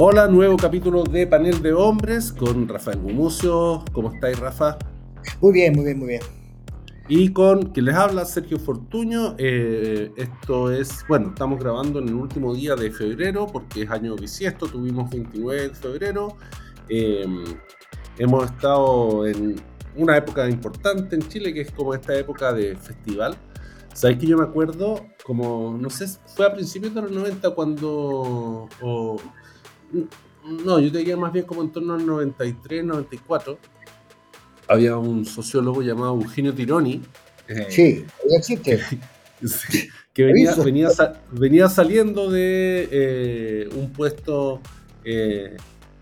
Hola, nuevo capítulo de Panel de Hombres con Rafael Gumucio. ¿Cómo estáis, Rafa? Muy bien, muy bien, muy bien. Y con quien les habla, Sergio Fortuño. Eh, esto es, bueno, estamos grabando en el último día de febrero porque es año bisiesto, tuvimos 29 de febrero. Em, hemos estado en una época importante en Chile que es como esta época de festival. Sabéis que yo me acuerdo, como, no sé, fue a principios de los 90 cuando. No, yo te diría más bien como en torno al 93, 94. Había un sociólogo llamado Eugenio Tironi. Eh, sí, existe. Que, venía, venía, venía, saliendo de eh, un puesto eh,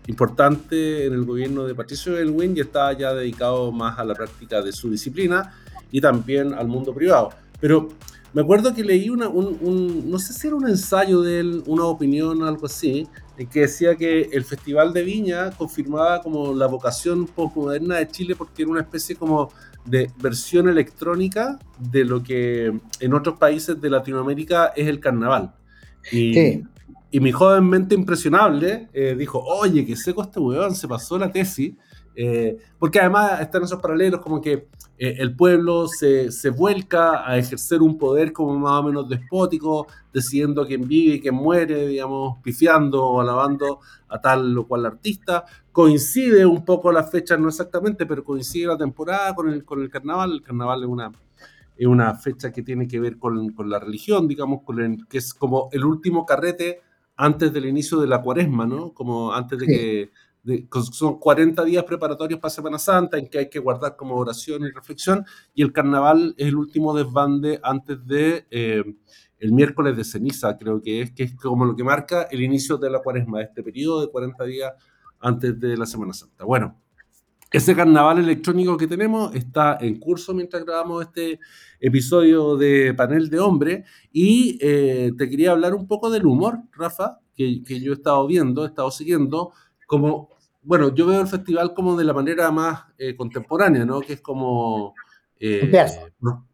importante en el gobierno de Patricio Elwin y estaba ya dedicado más a la práctica de su disciplina y también al mundo privado. Pero me acuerdo que leí una, un, no sé si era un ensayo de él, una opinión, algo así, que decía que el Festival de Viña confirmaba como la vocación postmoderna de Chile porque era una especie como de versión electrónica de lo que en otros países de Latinoamérica es el carnaval. Y, y mi joven mente impresionable eh, dijo, oye, que seco este weón, se pasó la tesis eh, porque además están esos paralelos como que eh, el pueblo se, se, vuelca a ejercer un poder como más o menos despótico, decidiendo quién vive y quién muere, digamos, pifiando o alabando a tal o cual artista. Coincide un poco la fecha, no exactamente, pero coincide la temporada con el, con el carnaval. El carnaval es una, es una fecha que tiene que ver con, con la religión, digamos, con que es como el último carrete antes del inicio de la cuaresma, ¿no? Como antes de que son 40 días preparatorios para Semana Santa en que hay que guardar como oración y reflexión y el carnaval es el último desbande antes de eh, el miércoles de ceniza, creo que es, que es como lo que marca el inicio de la cuaresma, este periodo de 40 días antes de la Semana Santa. Bueno, ese carnaval electrónico que tenemos está en curso mientras grabamos este episodio de Panel de Hombre y eh, te quería hablar un poco del humor, Rafa, que, que yo he estado viendo, he estado siguiendo, como bueno, yo veo el festival como de la manera más eh, contemporánea, ¿no? Que es como eh,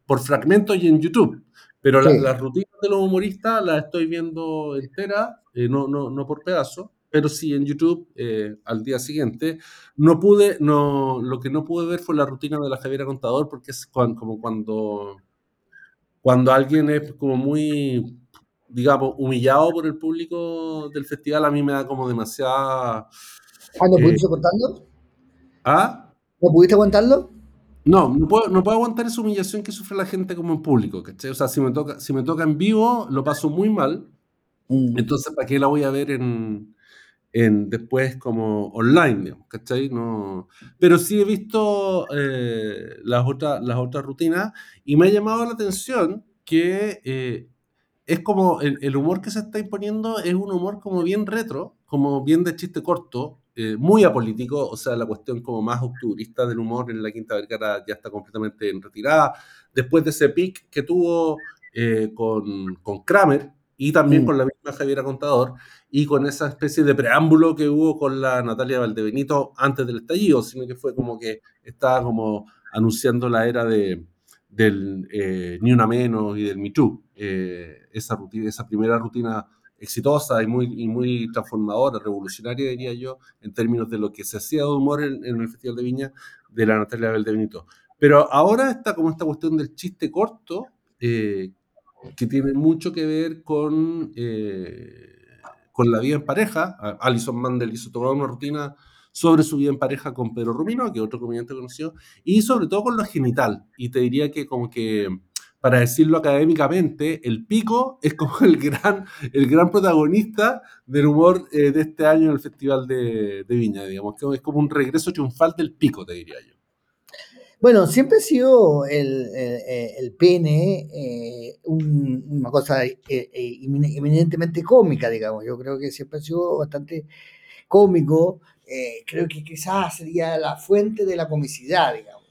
por, fragmentos y en YouTube. Pero las rutinas de los humoristas las estoy viendo enteras, eh, no, no, no por pedazos, pero sí en YouTube al día siguiente. No pude, no, lo que no pude ver fue la rutina de la Javiera Contador, porque es como cuando, cuando alguien es como muy, digamos, humillado por el público del festival, a mí me da como demasiada ¿Ah, no pudiste contarlo? ¿Ah? ¿No pudiste aguantarlo? No, no puedo, no puedo aguantar esa humillación que sufre la gente como en público, ¿cachai? O sea, si me toca, si me toca en vivo, lo paso muy mal. Mm. Entonces, ¿para qué la voy a ver en, en después como online, ¿cachai? No, pero sí he visto eh, las, otras, las otras rutinas y me ha llamado la atención que eh, es como el, el, humor que se está imponiendo es un humor como bien retro, como bien de chiste corto, eh, muy apolítico, o sea, la cuestión como más octubrista del humor en la Quinta Vergara ya está completamente en retirada. Después de ese pic que tuvo eh, con, con, Kramer y también mm. con la misma Javiera Contador y con esa especie de preámbulo que hubo con la Natalia Valdebenito antes del estallido, sino que fue como que estaba como anunciando la era de, del eh, Ni Una Menos y del Me Too. esa, rutina, esa primera rutina exitosa y muy, y muy transformadora, revolucionaria, diría yo, en términos de lo que se hacía de humor en, el Festival de Viña de la Natalia Benito. Pero ahora está como esta cuestión del chiste corto, eh, que tiene mucho que ver con, eh, con la vida en pareja. Alison Mandel hizo toda una rutina sobre su vida en pareja con Pedro Rumino, que otro comediante conocido, y sobre todo con lo genital. Y te diría que como que para decirlo académicamente, el pico es como el gran, el gran protagonista del humor eh, de este año en el Festival de, Viña, digamos, que es como un regreso triunfal del pico, te diría yo. Bueno, siempre ha sido el, el, pene eh, una cosa eh, eminentemente cómica, digamos. Yo creo que siempre ha sido bastante cómico. creo que quizás sería la fuente de la comicidad, digamos.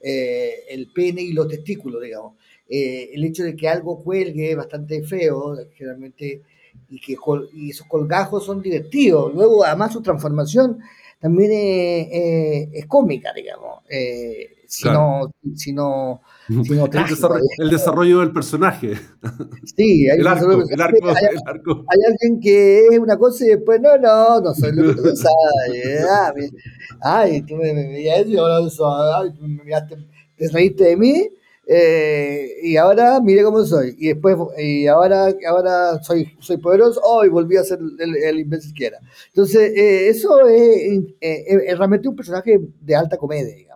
el pene y los testículos, digamos. Eh, el hecho de que algo cuelgue bastante feo, generalmente, y que y esos colgajos son divertidos. Luego, además, su transformación también es, cómica, digamos. Eh, si no, si no, si no el, desarrollo, del personaje. Sí, hay, el arco, el arco, hay, el arco. hay, alguien que es una cosa y después, no, no, no soy lo que tú pensabas. Ah, ay, tú me, me, me, ay, me miraste, te reíste de mí eh, y ahora mire cómo soy. Y después, y ahora, ahora soy, soy poderoso, oh, y volví a ser el, el imbécil que era. Entonces, eh, eso es, eh, realmente un personaje de alta comedia,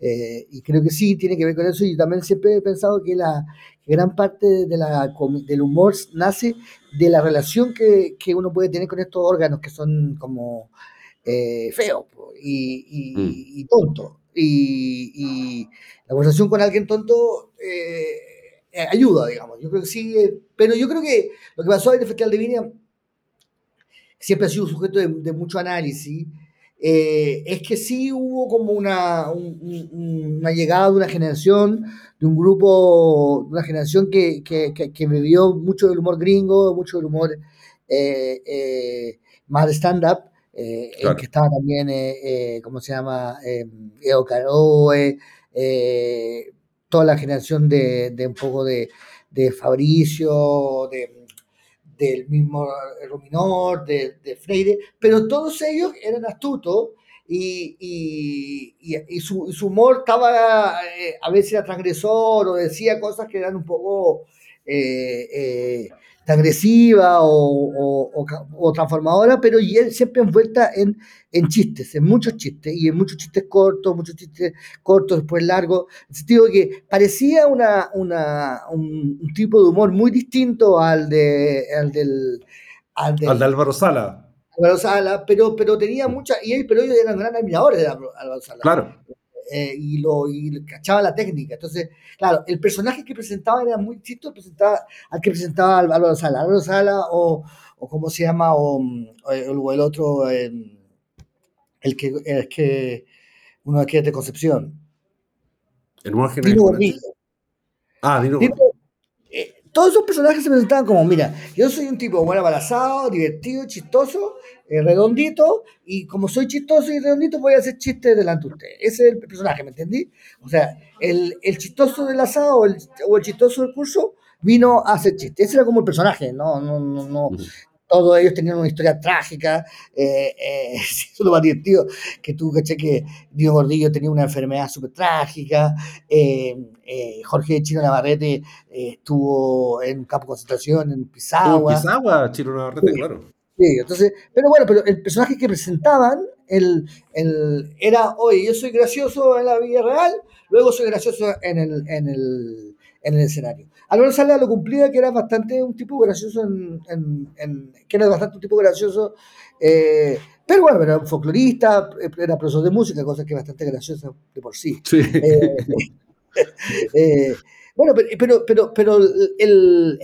digamos. y creo que sí, tiene que ver con eso. Y también siempre he pensado que la gran parte de la, del humor nace de la relación que, que uno puede tener con estos órganos que son como feos y, y, mm. y tontos y, la conversación con alguien tonto eh, eh, ayuda, digamos. Yo creo que sí, eh, pero yo creo que lo que pasó en el Festival de Viña siempre ha sido un sujeto de, mucho análisis. Es que sí hubo como una, una llegada de una generación, de un grupo, de una generación que, que, que, bebió mucho del humor gringo, mucho del humor más de stand-up, eh, que estaba también, eh, eh, ¿cómo se llama? Eo Caroe, toda la generación de, de un poco de, de Fabricio, de, del mismo Ruminor, de, de, Freire, pero todos ellos eran astutos y, y, y, su, su, humor estaba, a veces era transgresor o decía cosas que eran un poco agresiva o, transformadora, pero y él siempre envuelta en, en chistes, en muchos chistes, y en muchos chistes cortos, muchos chistes cortos, después largos, en el sentido de que parecía una, una, un, tipo de humor muy distinto al, de, al del... Al, de Álvaro Sala. Álvaro Sala, pero, pero tenía mucha, y él, pero ellos eran grandes admiradores de Álvaro Sala. Claro. Eh, y, lo, y cachaba la técnica. Entonces, claro, el personaje que presentaba era muy distinto al que presentaba Álvaro Sala. Álvaro Sala o, o ¿cómo se llama? O, o el otro, el, que, es que uno aquí es de Concepción. El nuevo Dino Ah, Dino, Dino todos esos personajes se presentaban como, mira, yo soy un tipo bueno abalazado, divertido, chistoso, eh, redondito, y como soy chistoso y redondito, voy a hacer chistes delante de usted. Ese es el personaje, ¿me entendí? O sea, el, el chistoso del asado o el, o el, chistoso del curso vino a hacer chistes. Ese era como el personaje, no, no, no, no, todos ellos tenían una historia trágica, eh, eh, eso es lo más divertido, que tú caché que Diego Gordillo tenía una enfermedad súper trágica, eh, eh, Jorge Chino Navarrete estuvo en un campo de concentración en Pisagua. En Pisagua, Chino Navarrete, claro. Sí, entonces, pero bueno, pero el personaje que presentaban el, el, era, oye, yo soy gracioso en la vida real, luego soy gracioso en el, en el, en el escenario. Álvaro Sala lo cumplía, que era bastante un tipo gracioso, en, que era bastante un tipo gracioso, eh, pero bueno, era un folclorista, era profesor de música, cosa que es bastante graciosa de por sí. Eh, eh, bueno, pero, pero, pero, el,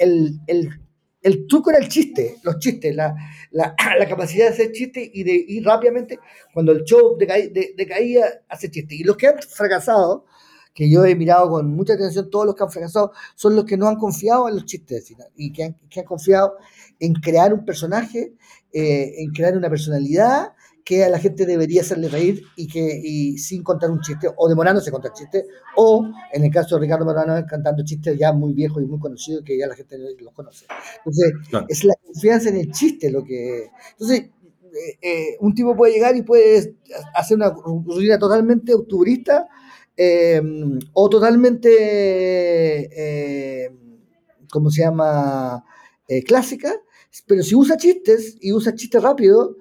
el, truco era el chiste, los chistes, la, la, capacidad de hacer chistes y de ir rápidamente, cuando el show decaía, hacer chistes. Y los que han fracasado, que yo he mirado con mucha atención, todos los que han fracasado son los que no han confiado en los chistes y que han, que han confiado en crear un personaje, eh, en crear una personalidad que a la gente debería hacerle reír y que y sin contar un chiste o demorándose a contar chistes o en el caso de Ricardo Morano cantando chistes ya muy viejos y muy conocidos que ya la gente los conoce. Entonces, es la confianza en el chiste lo que... Entonces, eh, eh, un tipo puede llegar y puede hacer una rutina totalmente octubrista Em, o totalmente, eh, ¿cómo se llama? Eh, clásica, pero si usa chistes y usa chistes rápido,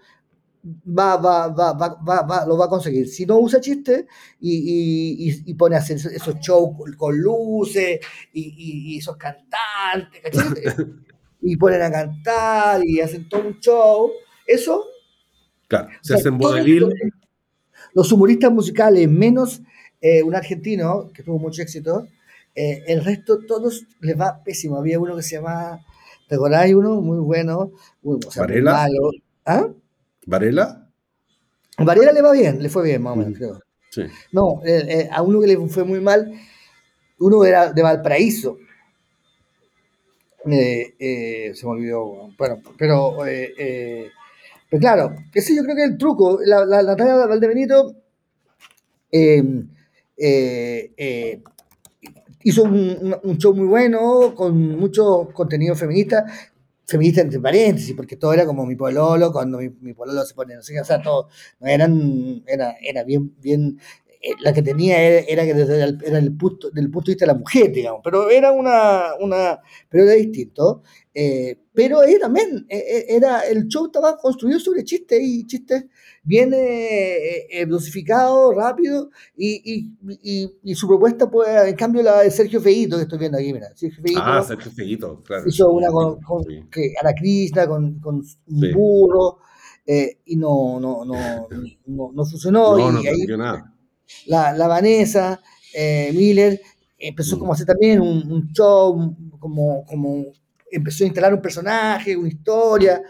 va, va, va, va, lo va a conseguir. Si no usa chistes y, y, pone a hacer esos shows con, luces y, esos cantantes, y ponen a cantar y hacen todo un show, eso... Claro, se hacen vodevil. Los humoristas musicales menos eh, un argentino que tuvo mucho éxito, eh, el resto todos les va pésimo. Había uno que se llama, ¿te acordás? Uno muy bueno, ¿Varela? ¿Ah? ¿Varela? Varela le va bien, le fue bien, más o menos, mm. creo. Sí. No, eh, a uno que le fue muy mal, uno era de Valparaíso. se me olvidó, bueno, pero, pero claro, ese yo creo que es el truco. La, la Natalia Valdebenito hizo un, show muy bueno, con mucho contenido feminista, feminista entre paréntesis, porque todo era como mi pololo, cuando mi, mi pololo se pone, no sé qué, o sea, todo, eran, era, era bien, bien, eh, la que tenía era, que desde el, era el punto, del punto de vista de la mujer, digamos, pero era una, una pero era distinto. Eh, pero ahí también eh, era, el show estaba construido sobre chistes y chistes bien dosificados, rápido, y, y, y, su propuesta, pues, en cambio, la de Sergio Feito, que estoy viendo aquí, mira. Sergio Feito, ah, Sergio Feito, claro. Hizo una con, con que, a la Krishna, con, con un burro, y no, no, no, no, no funcionó. No, y ahí, nada la, la Vanessa eh, Miller empezó como a hacer también un, show, como, como empezó a instalar un personaje, una historia,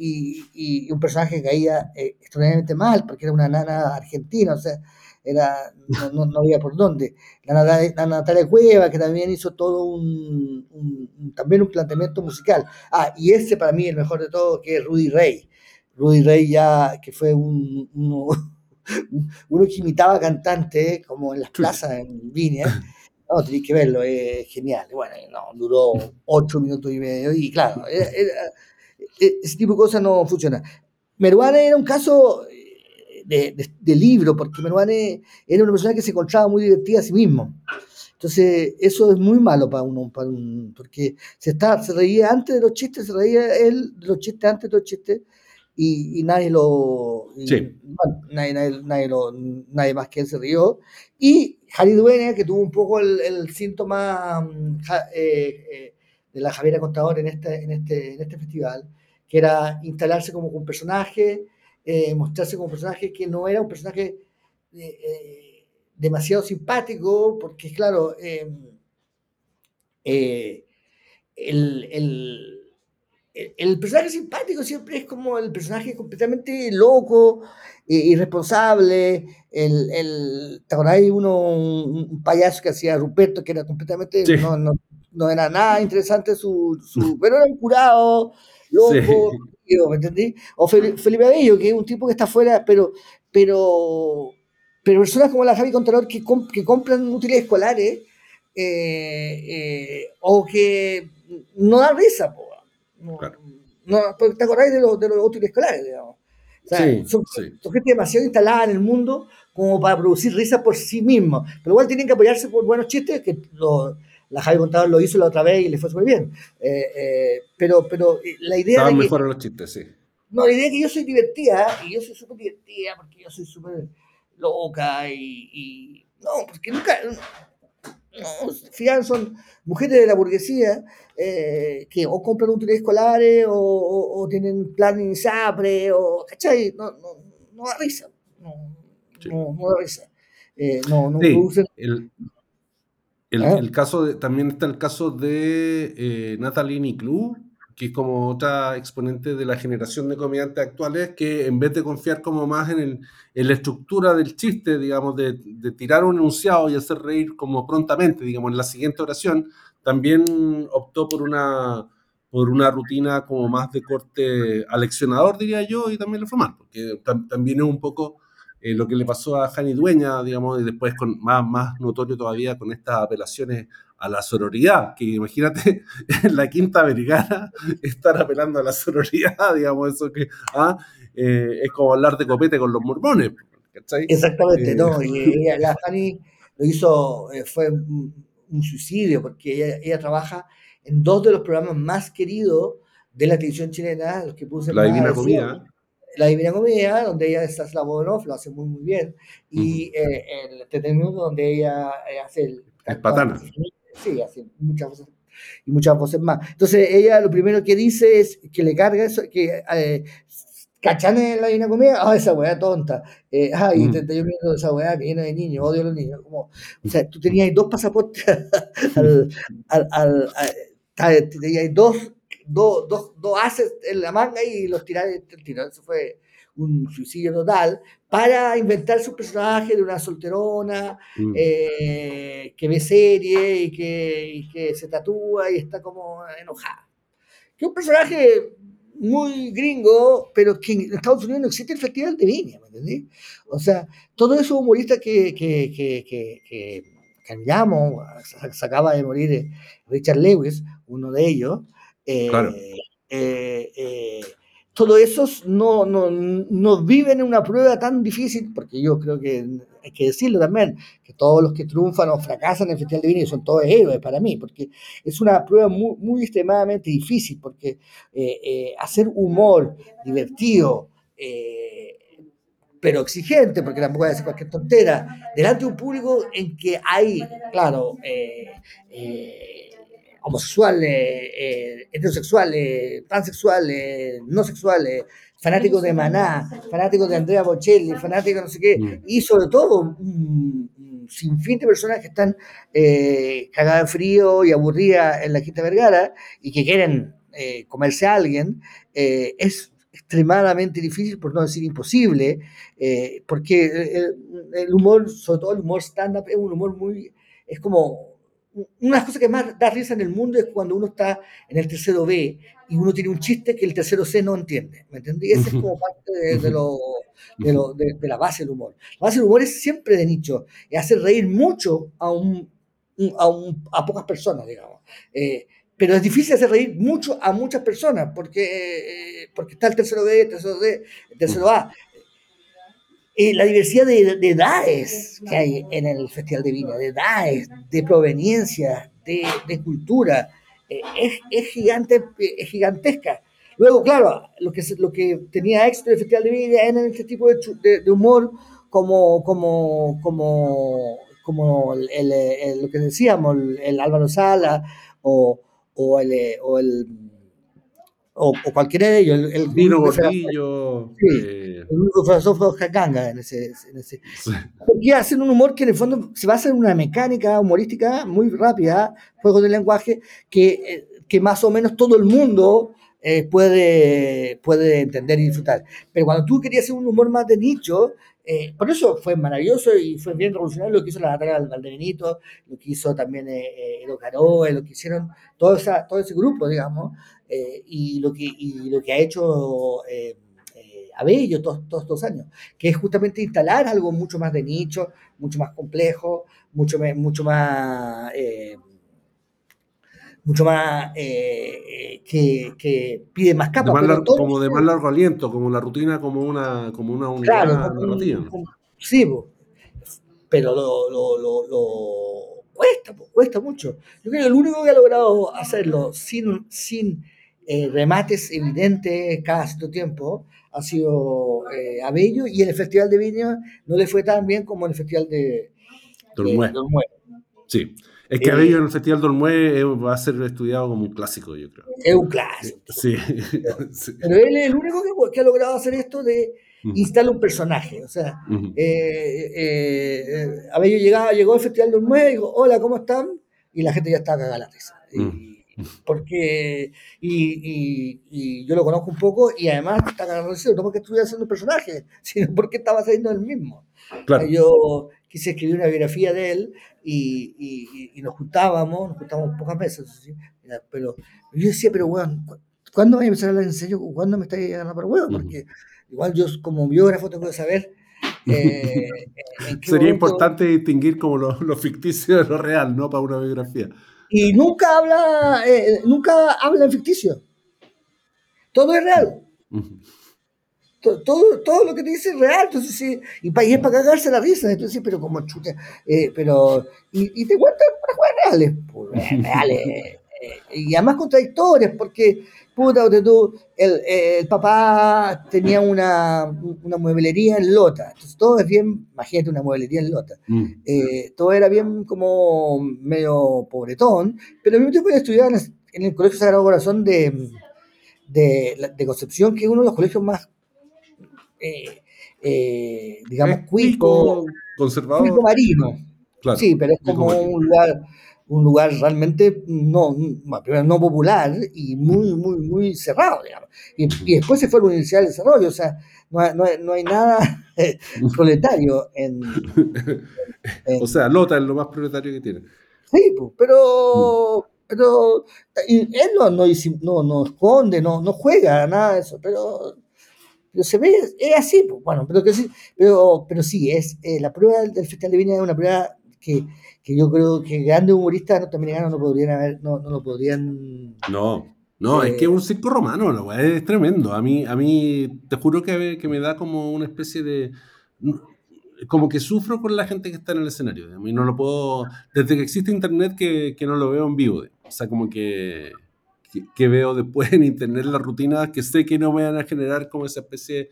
y, un personaje que caía eh, extraordinariamente mal, porque era una nana argentina, o sea, era, no, no, había por dónde. La, la, Natalia Cueva, que también hizo todo un, también un planteamiento musical. Ah, y ese para mí el mejor de todo, que es Rudy Rey. Rudy Rey ya, que fue un, uno que imitaba cantantes, como en las plazas en Viña. No, tenéis que verlo, es genial. Bueno, no, duró ocho minutos y medio y claro, e, ese tipo de cosas no funciona. Meruane era un caso eh, de, libro, porque Meruane era una persona que se encontraba muy divertida a sí mismo. Entonces, eso es muy malo para uno, para porque se, está, se reía antes de los chistes, se reía él de los chistes antes de los chistes, y, nadie lo. nadie, nadie, nadie, más que él se rió. Y Harry Dueña, que tuvo un poco el, síntoma mm, eh, eh, de la Javiera Contador en este, en, este, en este festival, que era instalarse como un personaje, eh, mostrarse como un personaje que no era un personaje demasiado simpático, porque, claro, el, el el personaje simpático siempre es como el personaje completamente loco, e irresponsable. El, el, ¿Te uno, un, payaso que hacía Ruperto, que era completamente. No, no, no, era nada interesante su. su pero era un curado, loco, ¿me entendí? O Felipe Abello, que es un tipo que está afuera, pero. pero pero personas como la Javi Contador que, que compran útiles escolares eh, eh, o que no da risa, po, no, no, ¿Te acordáis de, los, de los útiles escolares, digamos? son, gente demasiado instalada en el mundo como para producir risa por sí mismo. Pero igual tienen que apoyarse por buenos chistes, que la Javi Contador lo hizo la otra vez y le fue súper bien. Eh, eh, pero, pero eh, la idea Estaban mejor los chistes, sí. No, la idea es que yo soy divertida, y yo soy súper divertida, porque yo soy súper loca, y, y, No, porque nunca no, son mujeres de la burguesía eh, que o compran útiles escolares o, tienen plan en SAPRE, o, ¿cachai? No, no, no da risa. No, no, da risa. Eh, no, no producen... el, el, ¿Ah? el, caso de, también está el caso de eh, Natalie Niclou, que es como otra exponente de la generación de comediantes actuales, que en vez de confiar como más en, el, en la estructura del chiste, digamos, de, de, tirar un enunciado y hacer reír como prontamente, digamos, en la siguiente oración, también optó por una, por una rutina como más de corte aleccionador, diría yo, y también le fue porque también es un poco eh, lo que le pasó a Jani Dueña, digamos, y después con más, más notorio todavía con estas apelaciones a la sororidad, que imagínate en la quinta americana estar apelando a la sororidad, digamos, eso que ah, eh, es como hablar de copete con los mormones. Exactamente, no, y ella, la Jani lo hizo, eh, fue un, suicidio, porque ella, trabaja en dos de los programas más queridos de la televisión chilena, los que puse La Divina Comida. La Divina Comida, donde ella es la voz lo hace muy, muy bien, y eh, el entretenimiento donde ella hace el... Es patana. Sí, así, muchas voces y muchas voces más. Entonces, ella lo primero que dice es que le carga eso, que eh, ¿cachan en la Divina Comida? Ah, esa weá tonta. Eh, ay, mm. yo viendo esa weá que viene de niños, odio a los niños. Como, o sea, tú tenías dos pasaportes al, al, al, al tenías dos, dos, dos, dos haces en la manga y los tiraste. Eso fue un suicidio total, para inventar su personaje de una solterona mm. eh, que ve serie y que, que, se tatúa y está como enojada. Que un personaje muy gringo, pero que en Estados Unidos no existe el Festival de Viña, ¿me entendés? O sea, todos esos humoristas que, que, que, que, que, se acaba de morir eh, Richard Lewis, uno de ellos, eh, claro. eh, eh todos esos no, no, no, viven en una prueba tan difícil, porque yo creo que hay que decirlo también, que todos los que triunfan o fracasan en el Festival de Viña son todos héroes para mí, porque es una prueba muy, muy extremadamente difícil, porque eh, eh, hacer humor divertido, eh, pero exigente, porque tampoco puede decir cualquier tontera, delante de un público en que hay, claro, homosexuales, eh, heterosexuales, transexuales, no sexuales, fanáticos de Maná, fanáticos de Andrea Bocelli, fanáticos no sé qué, mm. y sobre todo un, sinfín de personas que están eh, cagadas de frío y aburridas en la Quinta Vergara y que quieren eh, comerse a alguien, eh, es extremadamente difícil, por no decir imposible, porque el, el, humor, sobre todo el humor stand-up, es un humor muy, es como una de las cosas que más da risa en el mundo es cuando uno está en el tercero B y uno tiene un chiste que el tercero C no entiende. ¿Me entendí? Esa es como parte de, lo, de, la base del humor. La base del humor es siempre de nicho, es hacer reír mucho a, un, a, un, a pocas personas, digamos. Eh, pero es difícil hacer reír mucho a muchas personas porque, eh, porque está el tercero B, el tercero D, el tercero A. Eh, la diversidad de, edades que hay en el Festival de Viña, de edades, de proveniencia, de, cultura, eh, es, gigante, es gigantesca. Luego, claro, lo que, lo que tenía éxito el Festival de Viña era este tipo de, humor como, como, como, como el, lo que decíamos, el, Álvaro Sala o, o el, o el o, cualquiera de ellos. El, el Dino Gordillo. Sí, eh, el único filósofo Jacanga en ese. En ese. Porque hacen un humor que en el fondo se basa en una mecánica humorística muy rápida, juegos de lenguaje, que, eh, que más o menos todo el mundo eh, puede, puede entender y disfrutar. Pero cuando tú querías hacer un humor más de nicho, eh, por eso fue maravilloso y fue bien revolucionario lo que hizo la Natalia Valdebenito, lo que hizo también eh, Edo Caroe, lo que hicieron todo, esa, todo ese grupo, digamos, eh, y, lo que, y lo que ha hecho eh, eh, Abello todos, todos estos años, que es justamente instalar algo mucho más de nicho, mucho más complejo, mucho, mucho más mucho más que, que, pide más capas. como de más largo aliento, como la rutina, como una, como una unidad narrativa. sí, pero lo, lo, lo, cuesta, cuesta mucho. Yo creo que el único que ha logrado hacerlo sin, sin eh, remates evidentes cada cierto tiempo ha sido eh, Abello y en el Festival de Viña no le fue tan bien como en el Festival de Dormué. Sí, es que Abello en el Festival Dormué va a ser estudiado como un clásico, yo creo. Es un clásico. Sí. Pero él es el único que, ha logrado hacer esto de instalar un personaje. O sea, eh, Abello llegaba, llegó al Festival Dormué y dijo, hola, ¿cómo están? Y la gente ya estaba cagada la risa porque y, y, yo lo conozco un poco y además está agradecido, no porque estuviera haciendo un personaje, sino porque estaba haciendo el mismo. Yo quise escribir una biografía de él y, y nos juntábamos, nos juntábamos pocas veces, pero yo decía, pero bueno, ¿cuándo voy a empezar a hablar en serio? ¿Cuándo me estáis llegando para huevo? Porque igual yo como biógrafo tengo que saber eh, Sería importante distinguir como lo, lo, ficticio de lo real, ¿no? Para una biografía y nunca habla, eh, nunca habla en ficticio. Todo es real. Todo, todo, lo que te dice es real. Entonces, sí, y, y es para cagarse la risa. Entonces, pero como chuta. Eh, pero, y, y, te cuentan cosas reales. Pues, reales. Eh, y además contradictorias, porque puta, tú, el, el, papá tenía una, una, mueblería en Lota, entonces todo es bien, imagínate una mueblería en Lota, mm. eh, todo era bien como medio pobretón, pero al mismo tiempo estudiaba en, en el Colegio Sagrado Corazón de, de, de, Concepción, que es uno de los colegios más, eh, eh, digamos, cuico, conservador. Cuico marino. Claro, sí, pero es como un lugar un lugar realmente no, no popular y muy, muy, muy cerrado, digamos. Y, después se fue a la Universidad del Desarrollo, o sea, no, no, no hay nada proletario en, O sea, Lota es lo más proletario que tiene. Sí, pero, pero él no, no, no, esconde, no, no juega nada de eso, pero, pero se ve, es así, pues, bueno, pero que sí, pero, pero sí, es, eh, la prueba del, Festival de Viña es una prueba que, que yo creo que grandes humoristas norteamericanos no podrían haber, no, no lo podrían... No, no, es que es un circo romano, es tremendo. A mí, a mí te juro que, que me da como una especie de como que sufro con la gente que está en el escenario. A mí no lo puedo, desde que existe internet que, que no lo veo en vivo. O sea, como que, que, veo después en internet las rutinas que sé que no me van a generar como esa especie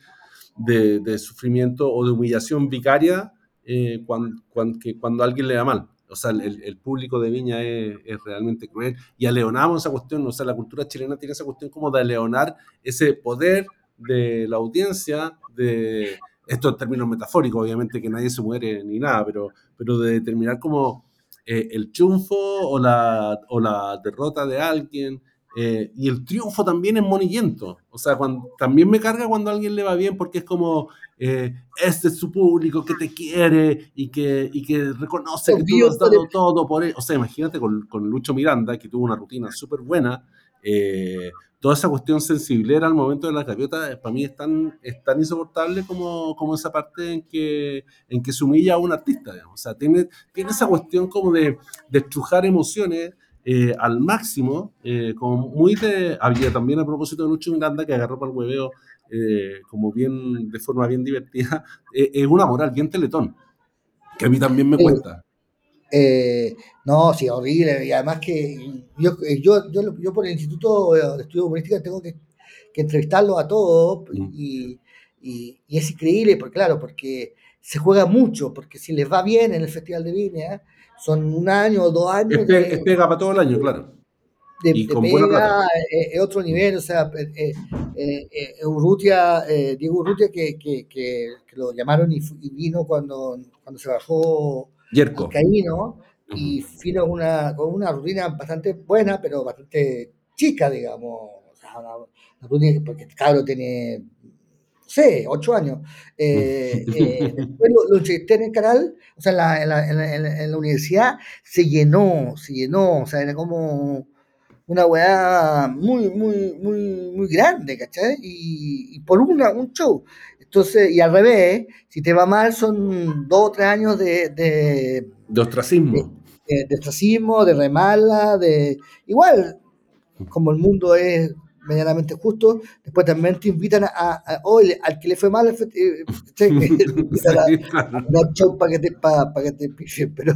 de, de sufrimiento o de humillación vicaria eh, cuando, cuando, que cuando alguien le da mal. O sea, el, el público de Viña es, es, realmente cruel. Y aleonamos esa cuestión, o sea, la cultura chilena tiene esa cuestión como de aleonar ese poder de la audiencia, de esto en términos metafóricos, obviamente que nadie se muere ni nada, pero, pero de determinar como eh, el triunfo o la, o la derrota de alguien, eh, y el triunfo también es monillento. O sea, cuando, también me carga cuando a alguien le va bien porque es como, eh, este es su público que te quiere y que, y que reconoce que tú has dado todo por él. O sea, imagínate con, con Lucho Miranda, que tuvo una rutina súper buena, eh, toda esa cuestión sensiblera al momento de la gaviota, eh, para mí es tan, es tan insoportable como, como esa parte en que, en que se humilla a un artista, O sea, tiene, tiene esa cuestión como de, de estrujar emociones eh, al máximo, eh, como muy de... Había también a propósito de Lucho Miranda que agarró para el hueveo como bien, de forma bien divertida, es una moral bien teletón, que a mí también me cuesta. Eh, no, sí, horrible. Y además que yo, yo, yo, yo por el Instituto de Estudio Humorística tengo que, que entrevistarlo a todos mm. y, y, es increíble, porque claro, porque se juega mucho, porque si les va bien en el Festival de Viña, son un año o dos años. Es, pega para todo el año, claro. De, y pega, es, otro nivel, o sea, eh, eh, eh Urrutia, Diego Urrutia, que, que, que, lo llamaron y, y, vino cuando, cuando se bajó Yerko. Caíno, y Fino una, con una rutina bastante buena, pero bastante chica, digamos. O sea, una, rutina, porque el cabro tiene, sé, ocho años. Eh, eh, después lo, lo, entrevisté en el canal, o sea, en la, en, la, en, la, universidad, se llenó, se llenó, o sea, era como una weá muy, muy, muy, muy grande, ¿cachai? Y, y por una, un show. Entonces, y al revés, si te va mal, son dos o tres años de... De, de ostracismo. De, ostracismo, de remala, de... Igual, como el mundo es medianamente justo, después también te invitan a, a, al que le fue mal, eh, a, show para que te, para, que te pifien, pero,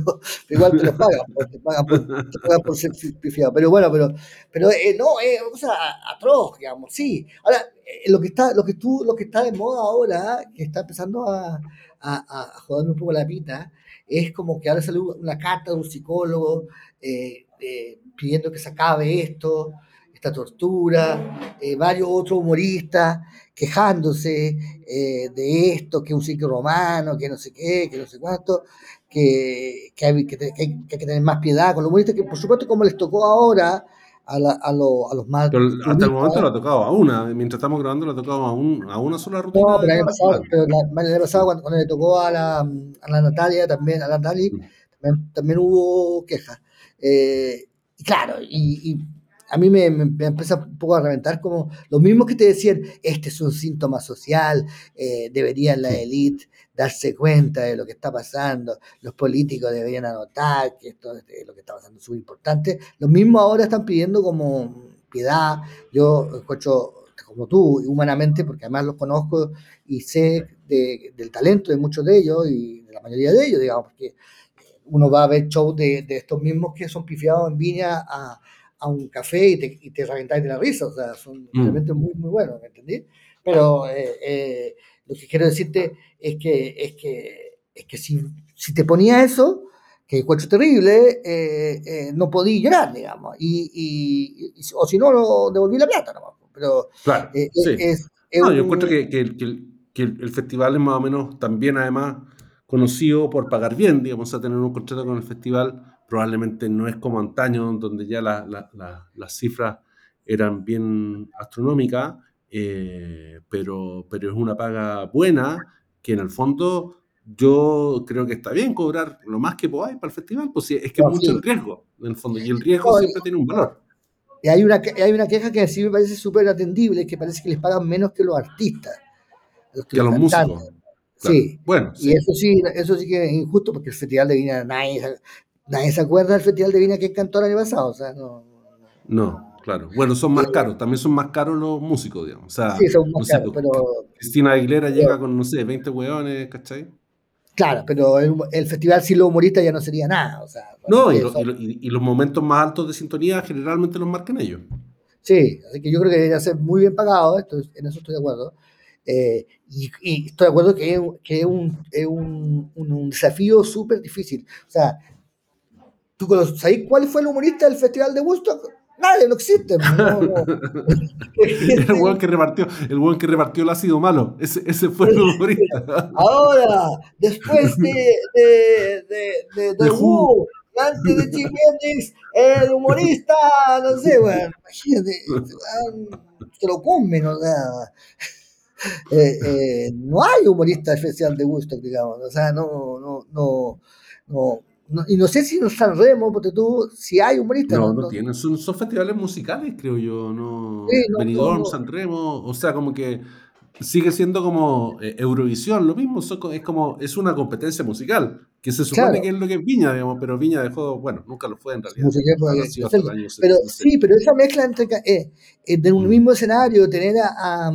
igual te lo pagan, te pagan por, te pagan por ser pifiado. Pero bueno, pero, pero eh, no, es o sea, atroz, digamos, sí. Ahora, eh, lo que está, lo que tú, lo que está de moda ahora, que está empezando a, a, a joderme un poco la pita, es como que ahora sale una carta de un psicólogo eh, eh, pidiendo que se acabe esto, esta tortura, eh, varios otros humoristas quejándose eh, de esto, que es un ciclo romano, que no sé qué, que no sé cuánto, que, que, hay, que, hay, que, tener más piedad con los humoristas, que por supuesto como les tocó ahora a, la, a, lo, a, los más... Pero hasta el momento lo ha tocado a una, mientras estamos grabando lo ha tocado a, un, a una sola rutina. No, pero el año pasado, pero la, el año pasado cuando, cuando, le tocó a la, a la Natalia también, a la Natalia, mm. también, también, hubo quejas. Eh, claro, y, y a mí me, me, empieza un poco a reventar como los mismos que te decían, este es un síntoma social, eh, debería la élite darse cuenta de lo que está pasando, los políticos deberían anotar que esto es lo que está pasando es súper importante. Los mismos ahora están pidiendo como piedad, yo escucho como tú, humanamente, porque además los conozco y sé de, del talento de muchos de ellos y de la mayoría de ellos, digamos, porque uno va a ver shows de, de estos mismos que son pifiados en Viña a a un café y te, y te reventáis de la risa, o sea, son mm. realmente muy, muy buenos, ¿me entendí? Pero eh, eh, lo que quiero decirte es que, es que, es que si, si te ponía eso, que encuentro terrible, eh, no podía llorar, digamos, y, y, o si no, lo devolví la plata, nomás. Pero claro, sí. es, no, yo encuentro que, que, que, el festival es más o menos también, además, conocido por pagar bien, digamos, a tener un contrato con el festival probablemente no es como antaño, donde ya las cifras eran bien astronómicas, eh, pero, pero es una paga buena que en el fondo yo creo que está bien cobrar lo más que podáis para el festival, pues es que es mucho el riesgo, en el fondo, y el riesgo siempre tiene un valor. Y hay una, hay una queja que sí me parece súper atendible, que parece que les pagan menos que los artistas. que a los músicos. Sí. Bueno, Y eso sí, eso sí que es injusto porque el Festival de Viña, nadie, nadie se acuerda del Festival de Viña que cantó el año pasado. O sea, no, no, claro. Bueno, son más caros, también son más caros los músicos, digamos. O sea, sí, son más caros, pero. Cristina Aguilera llega con, no sé, 20 hueones, ¿cachai? Claro, pero el, festival sin los humoristas ya no sería nada. O sea, no, y, los momentos más altos de sintonía generalmente los marcan ellos. Sí, así que yo creo que debería ser muy bien pagado, esto, en eso estoy de acuerdo. Eh, y, estoy de acuerdo que es, que es, un, es un, un, desafío súper difícil. O sea, ¿tú sabes cuál fue el humorista del Festival de Woodstock? Nadie, no existe. el buen que repartió, el buen que repartió el ácido malo. Ese, ese fue el humorista. Ahora, después de, de, de, de, de Who, antes de Jim Hendrix, el humorista, no sé, bueno, imagínate, se lo comen, o sea. Eh, eh, no hay humorista especial de gusto, digamos, o sea, no, no, no, no, y no sé si en San Remo, porque tú, si hay humoristas. No, no, tienen, son, son, festivales musicales, creo yo, no. Sí, San Remo, o sea, como que sigue siendo como eh, Eurovisión, lo mismo, es como, es una competencia musical, que se supone que es lo que es Viña, digamos, pero Viña dejó, bueno, nunca lo fue en realidad. pero, sí, pero esa mezcla entre, eh, eh, de un mm. mismo escenario, tener a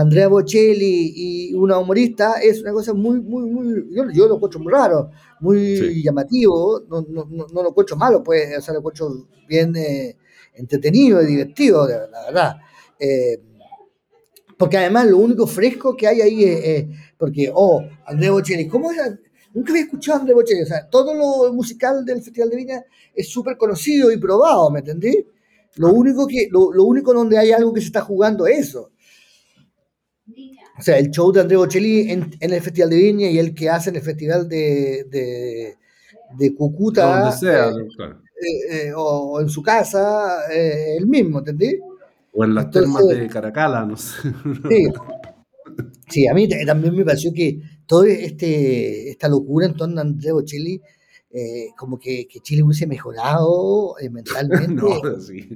Andrea Bocelli y una humorista es una cosa muy, muy, muy, yo, lo encuentro muy raro, muy llamativo, no, no, no, lo encuentro malo, pues, o sea, lo encuentro bien eh, entretenido y divertido, la verdad. Eh, porque además lo único fresco que hay ahí es, porque, oh, Andrea Bocelli, ¿cómo es? Nunca había escuchado a Andrea Bocelli, o sea, todo lo musical del Festival de Viña es súper conocido y probado, ¿me entendí? Lo único, que, lo, lo único donde hay algo que se está jugando es eso. O sea, el show de André Bocelli en, el Festival de Viña y el que hace en el Festival de, de, de Cucuta. Sea, eh, eh, o, en su casa, eh, el mismo, ¿entendí? O en las termas de Caracala, no sé. Sí. sí, a mí también me pareció que toda este, esta locura en torno a André Bocelli como que, que, Chile hubiese mejorado mentalmente. no, sí.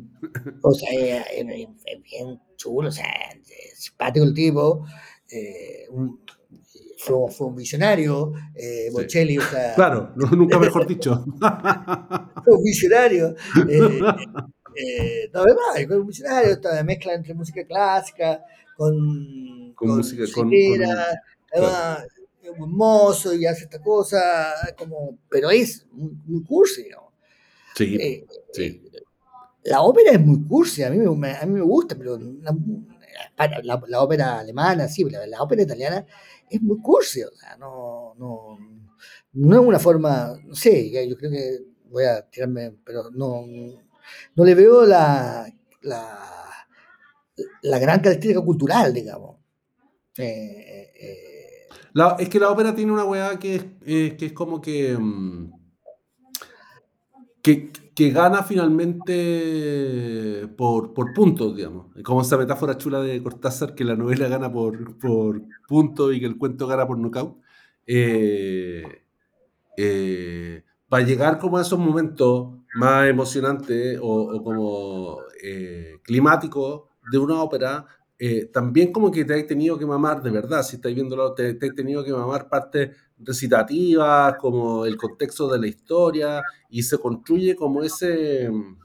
O sea, es, bien chulo, o sea, simpático el tipo, eh, fue, un visionario, eh, Bocelli, o sea... Claro, nunca mejor dicho. fue un visionario. Eh, eh, no, verdad, fue un visionario, esta mezcla entre música clásica con, con, música, con, además, es mozo y hace esta cosa, como, pero es muy, cursi, ¿no? Sí, sí. La ópera es muy cursi, a mí me, a mí me gusta, pero la, ópera alemana, sí, la, la, ópera italiana es muy cursi, o sea, no, no, no es una forma, no sé, yo creo que voy a tirarme, pero no, no le veo la, la, la gran característica cultural, digamos. Eh, eh, es que la ópera tiene una weá que es, eh, que es como que, mm, que que gana finalmente por, por puntos, digamos. Como esa metáfora chula de Cortázar, que la novela gana por, por puntos y que el cuento gana por knockout. Eh, eh, para llegar como a esos momentos más emocionantes o, como eh, climáticos de una ópera, eh, también como que te has tenido que mamar, de verdad, si estáis viéndolo, te, te has tenido que mamar partes recitativas, como el contexto de la historia, y se construye como ese mm,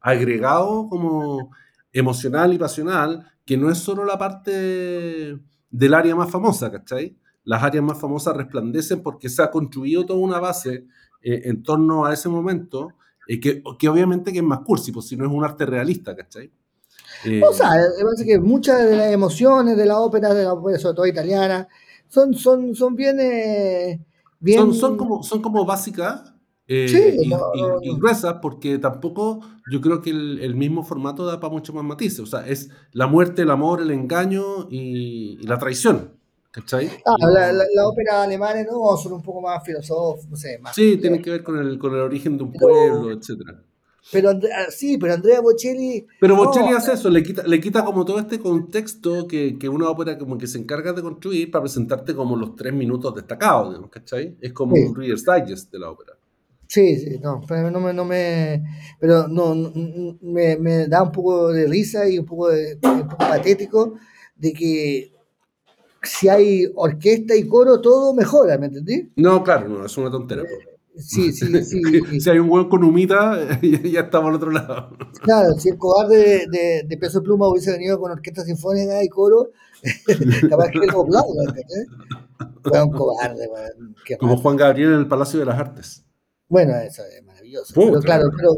agregado como emocional y pasional, que no es solo la parte del área más famosa, ¿cachai? Las áreas más famosas resplandecen porque se ha construido toda una base eh, en torno a ese momento, eh, que, que, obviamente que es más cursi, pues si no es un arte realista, ¿cachai? Eh, o sea, parece que muchas de las emociones de la ópera, de la ópera sobre todo italiana, son, son, son bien, eh, bien... Son, son, como, son como básicas eh, y, gruesas, porque tampoco yo creo que el, mismo formato da para mucho más matices. O sea, es la muerte, el amor, el engaño y, la traición. ¿Cachai? Ah, la, la, ópera alemana no, son un poco más filosóficos, no sé, más. Sí, tienen que ver con el, con el origen de un pueblo, etcétera pero ah, sí, pero Andrea Bocelli. Pero Bocelli hace eso, le quita, le quita como todo este contexto que, que, una ópera como que se encarga de construir para presentarte como los tres minutos destacados, ¿cachai? Es como un Reader's Digest de la ópera. Sí, sí, no, pero no me, no me, pero no, me, me, da un poco de risa y un poco, de, un poco patético de que si hay orquesta y coro, todo mejora, ¿me entendí? No, claro, no, es una tontera. Sí, sí, sí. si hay un buen con humita, ya estamos al otro lado. Claro, si el cobarde de, de, Peso Pluma hubiese venido con orquesta sinfónica y coro, capaz que lo aplaudo, ¿entendés? Fue un cobarde, Como Juan Gabriel en el Palacio de las Artes. Bueno, eso es maravilloso. pero claro, pero,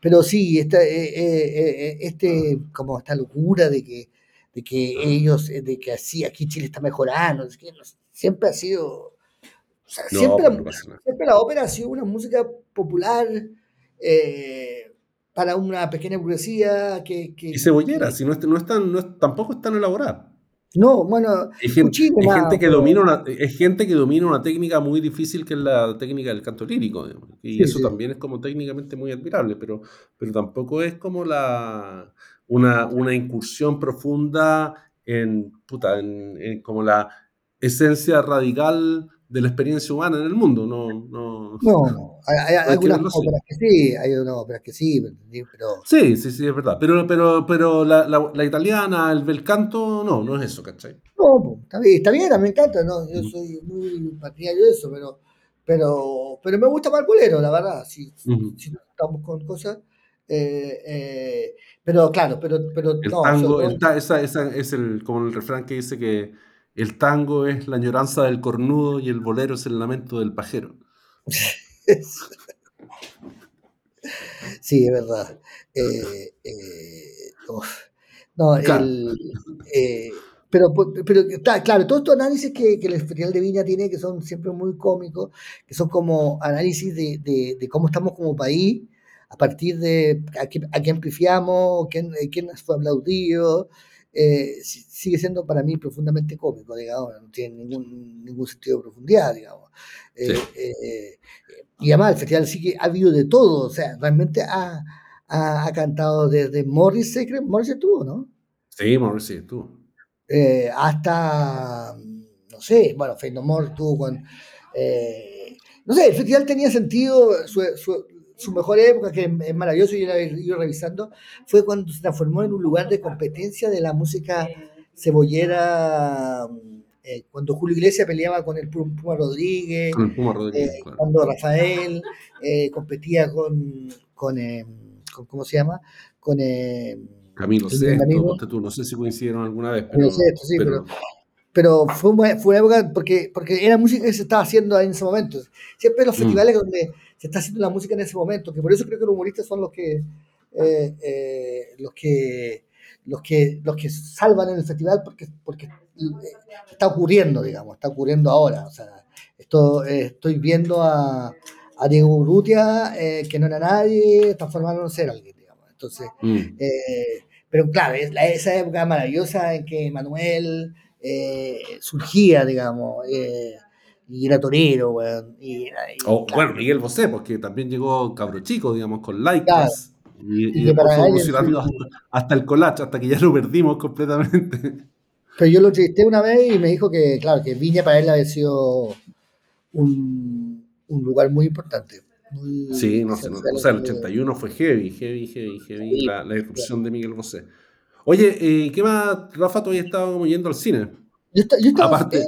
pero sí, esta, eh, eh, eh, este, como esta locura de que, de que ellos, de que así aquí Chile está mejorando, siempre ha sido, siempre, la ópera ha sido una música popular para una pequeña burguesía que, que y cebollera, si no, no, es tan, no tampoco es tan elaborada. No, bueno, es gente, que domina una, es gente que domina una técnica muy difícil que es la técnica del canto lírico. Y eso también es como técnicamente muy admirable, pero, pero tampoco es como la, una, una incursión profunda en, puta, en, como la esencia radical de la experiencia humana en el mundo. No, no, no hay, algunas óperas que sí, hay unas óperas que sí, pero... Sí, sí, sí, es verdad. Pero, pero, pero la, la, italiana, el bel canto, no, no es eso, ¿cachai? No, está bien, está bien, me encanta, ¿no? Yo soy muy partidario de eso, pero, pero, pero me gusta más el bolero, la verdad, si, si estamos con cosas... Eh, eh, pero claro, pero, pero el Tango, esa, esa, es el, como el refrán que dice que el tango es la añoranza del cornudo y el bolero es el lamento del pajero. sí, es verdad. Eh, eh, no, eh, pero, pero está claro, todos estos análisis que, el Festival de Viña tiene, que son siempre muy cómicos, que son como análisis de, cómo estamos como país, a partir de a, quién pifiamos, quién, quién fue aplaudido, eh, sigue siendo para mí profundamente cómico, digamos, no tiene ningún, ningún sentido de profundidad, digamos. Eh, eh, y además el festival sí que ha habido de todo, o sea, realmente ha, ha, cantado desde Morris, Morris estuvo, ¿no? Sí, Morris estuvo. hasta, no sé, bueno, More estuvo con... no sé, el festival tenía sentido, su, su mejor época, que es maravilloso, y yo he ido revisando, fue cuando se transformó en un lugar de competencia de la música cebollera, eh, cuando Julio Iglesias peleaba con el Puma Rodríguez, eh, cuando Rafael eh, competía con, con, ¿cómo se llama? Con Camilo Sesto, no sé si coincidieron alguna vez, pero, sí, pero, pero fue, fue una época porque, porque era música que se estaba haciendo en ese momento. Siempre los mm. festivales donde se está haciendo la música en ese momento, que por eso creo que los humoristas son los que, eh, eh, los que, los que, los que salvan en el festival porque, porque eh, está ocurriendo, digamos, está ocurriendo ahora. O sea, esto, estoy viendo a, a Diego Urrutia, que no era nadie, transformándose en ser alguien, digamos. Entonces, mm. pero claro, es la, esa época maravillosa en que Manuel surgía, digamos y era torero, weón. Y, Bueno, Miguel Bosé, porque también llegó cabro chico, digamos, con likes. Y, y, después fue hasta, el collage, hasta que ya lo perdimos completamente. Pero yo lo entrevisté una vez y me dijo que, claro, que Viña para él había sido un, un lugar muy importante. sí, no sé, o sea, el 81 fue heavy, heavy, heavy, heavy, la, la, irrupción de Miguel Bosé. Oye, eh, ¿qué más, Rafa, tú habías estado como yendo al cine? Yo, yo estaba Aparte,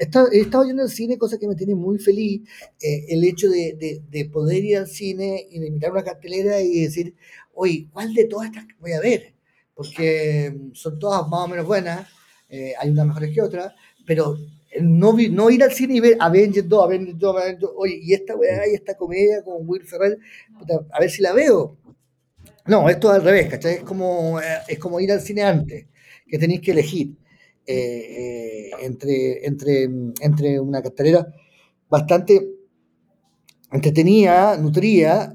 he estado yendo al cine, cosa que me tiene muy feliz, eh, el hecho de, de, poder ir al cine y de mirar una cartelera y decir, oye, ¿cuál de todas estas voy a ver? Porque mm, son todas más o menos buenas, eh, hay unas mejores que otras, pero no, no ir al cine y ver Avengers 2, Avengers 2, Avengers 2, oye, y esta weá, y esta comedia con Will Ferrell, a ver si la veo. No, esto es al revés, ¿cachai? Es como, eh, es como ir al cine antes, que tenéis que elegir. Eh, entre, entre, entre una cartelera bastante entretenida, nutría.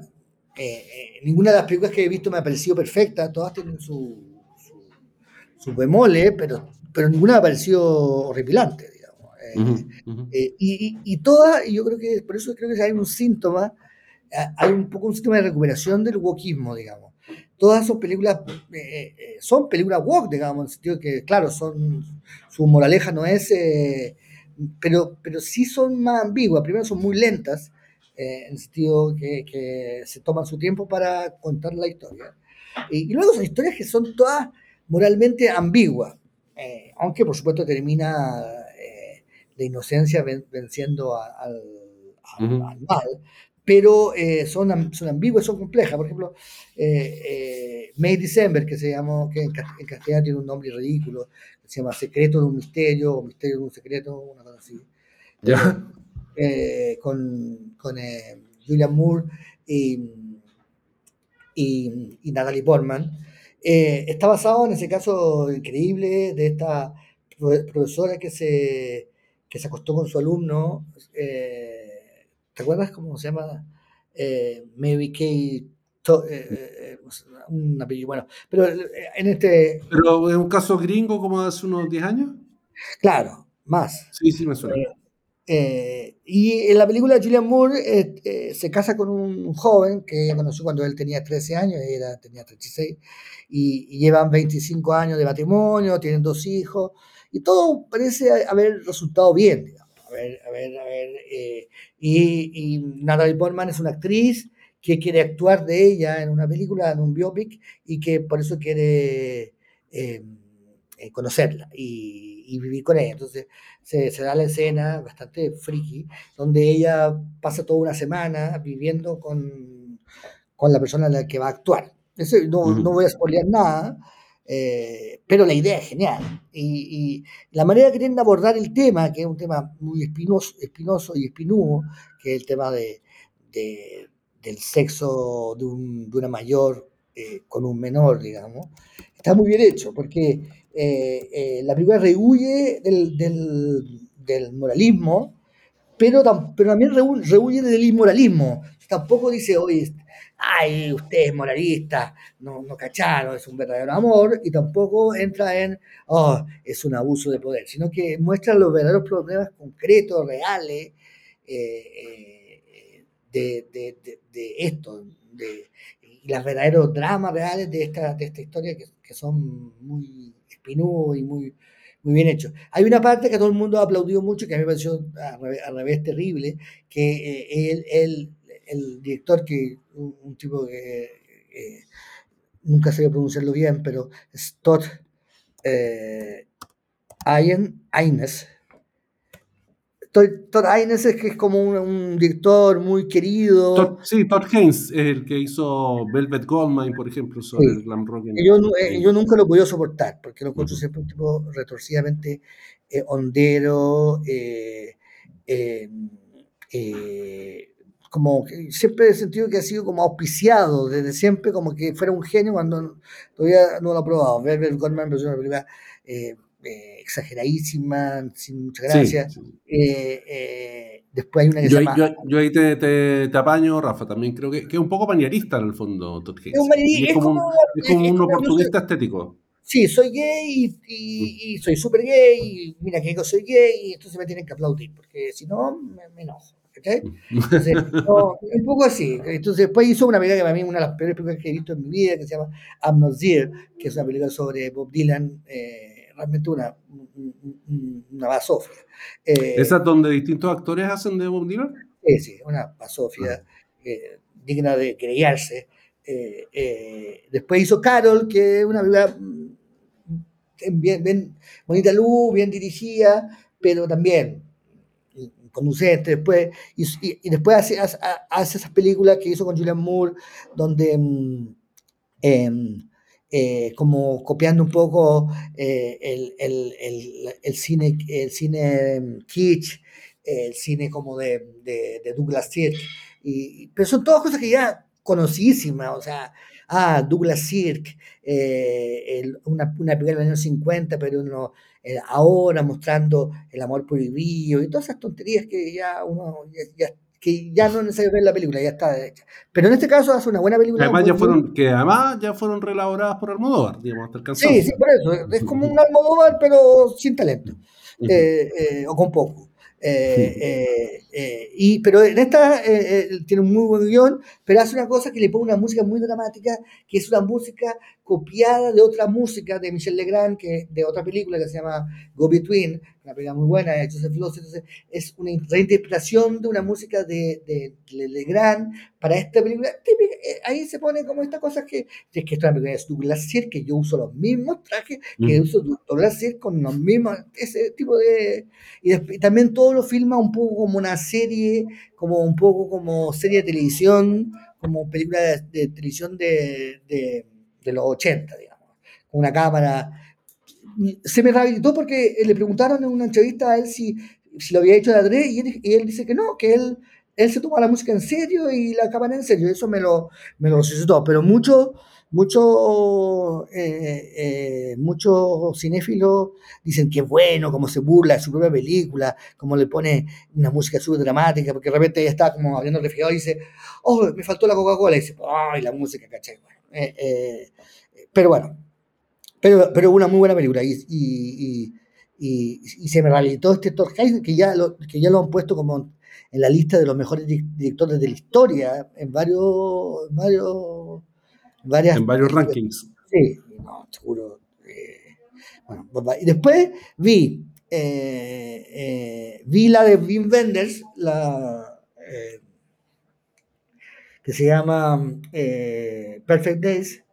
Eh, eh, ninguna de las películas que he visto me ha parecido perfecta, todas tienen su, su, bemole, pero, pero ninguna me ha parecido horripilante, digamos. y, y, todas, y yo creo que por eso creo que hay un síntoma hay un poco un sistema de recuperación del wokismo, digamos. Todas sus películas son películas woke, digamos, en el sentido que, claro, son, su moraleja no es, pero, pero sí son más ambiguas. Primero son muy lentas, en el sentido que, que, se toman su tiempo para contar la historia. Y, luego son historias que son todas moralmente ambiguas, eh, aunque por supuesto termina eh, la inocencia venciendo al, mal, pero eh, son, son ambiguas, son complejas. Por ejemplo, May December, que se llama, que en, castellano tiene un nombre ridículo, se llama Secreto de un Misterio, o Misterio de un Secreto, una cosa así. con, con Julian Moore y y, Natalie Portman. Eh, está basado en ese caso increíble de esta profesora que se, que se acostó con su alumno. Eh, ¿Te acuerdas cómo se llama? Eh, Mary Kay. Eh, un apellido, bueno, pero en este. ¿Pero es un caso gringo como hace unos 10 años? Claro, más. Sí, sí, me suena. Eh, y en la película Julian Moore eh, eh, se casa con un joven que ella conoció cuando él tenía 13 años, ella tenía 36, y, llevan 25 años de matrimonio, tienen dos hijos, y todo parece haber resultado bien, digamos. A ver, a ver, a ver. y, y Natalie Portman es una actriz que quiere actuar de ella en una película, en un biopic, y que por eso quiere conocerla y, y vivir con ella. Entonces, se, da la escena bastante friki, donde ella pasa toda una semana viviendo con, con la persona en la que va a actuar. Eso, no, no, voy a spoilear nada, eh, pero la idea es genial. Y, la manera que tienen de abordar el tema, que es un tema muy espinoso, espinoso y espinudo, que es el tema de, de del sexo de, un, de una mayor eh, con un menor, digamos, está muy bien hecho, porque eh, eh, la película rehuye del, del, moralismo, pero, pero también rehuye del inmoralismo. Tampoco dice, oye, ay, usted es moralista, no, no cacharon, es un verdadero amor, y tampoco entra en, oh, es un abuso de poder, sino que muestra los verdaderos problemas concretos, reales, eh, de, de, de, esto, y los verdaderos dramas reales de esta, de esta historia que, que son muy y muy, muy bien hecho. Hay una parte que todo el mundo ha aplaudido mucho, que a mí me pareció al revés, terrible, que eh, el, el, director, que un, tipo que eh, nunca sabía pronunciarlo bien, pero es Todd eh, Aines, Todd Haynes es que es como un, director muy querido. sí, Todd Haynes, el que hizo Velvet Goldmine, por ejemplo, sobre el glam rock. Yo, eh, yo, nunca lo podido soportar, porque lo encuentro siempre un tipo retorcidamente eh, hondero, eh, como que siempre he sentido que ha sido como auspiciado, desde siempre como que fuera un genio cuando todavía no lo ha probado. Velvet Goldmine es una película eh, exageradísima, sin mucha gracia. Eh, eh, después hay una que yo, se llama... Yo, ahí te, te, apaño, Rafa, también creo que, que, es un poco manierista en el fondo, Todd Es, es, como, un, es como un oportunista estético. Sí, soy gay y, y, soy súper gay, y mira que yo soy gay, y entonces me tienen que aplaudir, porque si no, me, enojo. Entonces, un poco así. Entonces, después hizo una película que para mí es una de las peores películas que he visto en mi vida, que se llama I'm Not There, que es una película sobre Bob Dylan, eh, realmente una, una basofia. Eh, ¿Esa es donde distintos actores hacen de Bob Dylan? Sí, sí, una basofia ah. eh, digna de creerse. Eh, después hizo Carol, que es una película mm, bien, bien, bonita luz, bien dirigida, pero también conducente después, y, después hace, hace, esas películas que hizo con Julian Moore, donde mm, em, eh, como copiando un poco eh, el, el, el, cine, el cine mm, kitsch, el cine como de, de, Douglas Sirk. Y, pero son todas cosas que ya conocidísimas, o sea, ah, Douglas Sirk, eh, una, una película del año 50, pero uno, ahora mostrando el amor prohibido y todas esas tonterías que ya uno ya, que ya no es necesario ver la película, ya está hecha. Pero en este caso hace una buena película. Además ya fueron, que además ya fueron reelaboradas por Almodóvar, digamos, hasta el Sí, sí, por eso. Es como un Almodóvar, pero sin talento. Eh, eh, o con poco. Y, pero en esta tiene un muy buen guion, pero hace una cosa que le pone una música muy dramática, que es una música copiada de otra música de Michel Legrand, que, de otra película que se llama Go Between, una película muy buena de Joseph Loss, entonces es una reinterpretación de una música de, de, Legrand para esta película. Eh, ahí se pone como esta cosa que, es que esta película es Douglas Sir, que yo uso los mismos trajes que uso Douglas Sir con los mismos, ese tipo de... Y, también todo lo filma un poco como una serie, como un poco como serie de televisión, como película de, televisión de de los 80, digamos, con una cámara. Se me rehabilitó porque le preguntaron en una entrevista a él si, si lo había hecho de adrede y él, dice que no, que él, él se toma la música en serio y la cámara en serio. Eso me lo, me lo. Pero muchos mucho, eh, eh, mucho cinéfilos dicen que bueno, como se burla de su propia película, como le pone una música súper dramática, porque de repente ella está como abriendo el refrigerador y dice, oh, me faltó la Coca-Cola, y dice, ay, la música, caché. Eh, eh, pero bueno, pero, pero una muy buena película y, y, y, se me realizó este Thor que ya, lo, que ya lo han puesto como en la lista de los mejores directores de la historia en varios, varios, varias, en varios rankings. Sí, no, seguro. Eh, bueno, y después vi, vi la de Wim Wenders, la que se llama Perfect Days,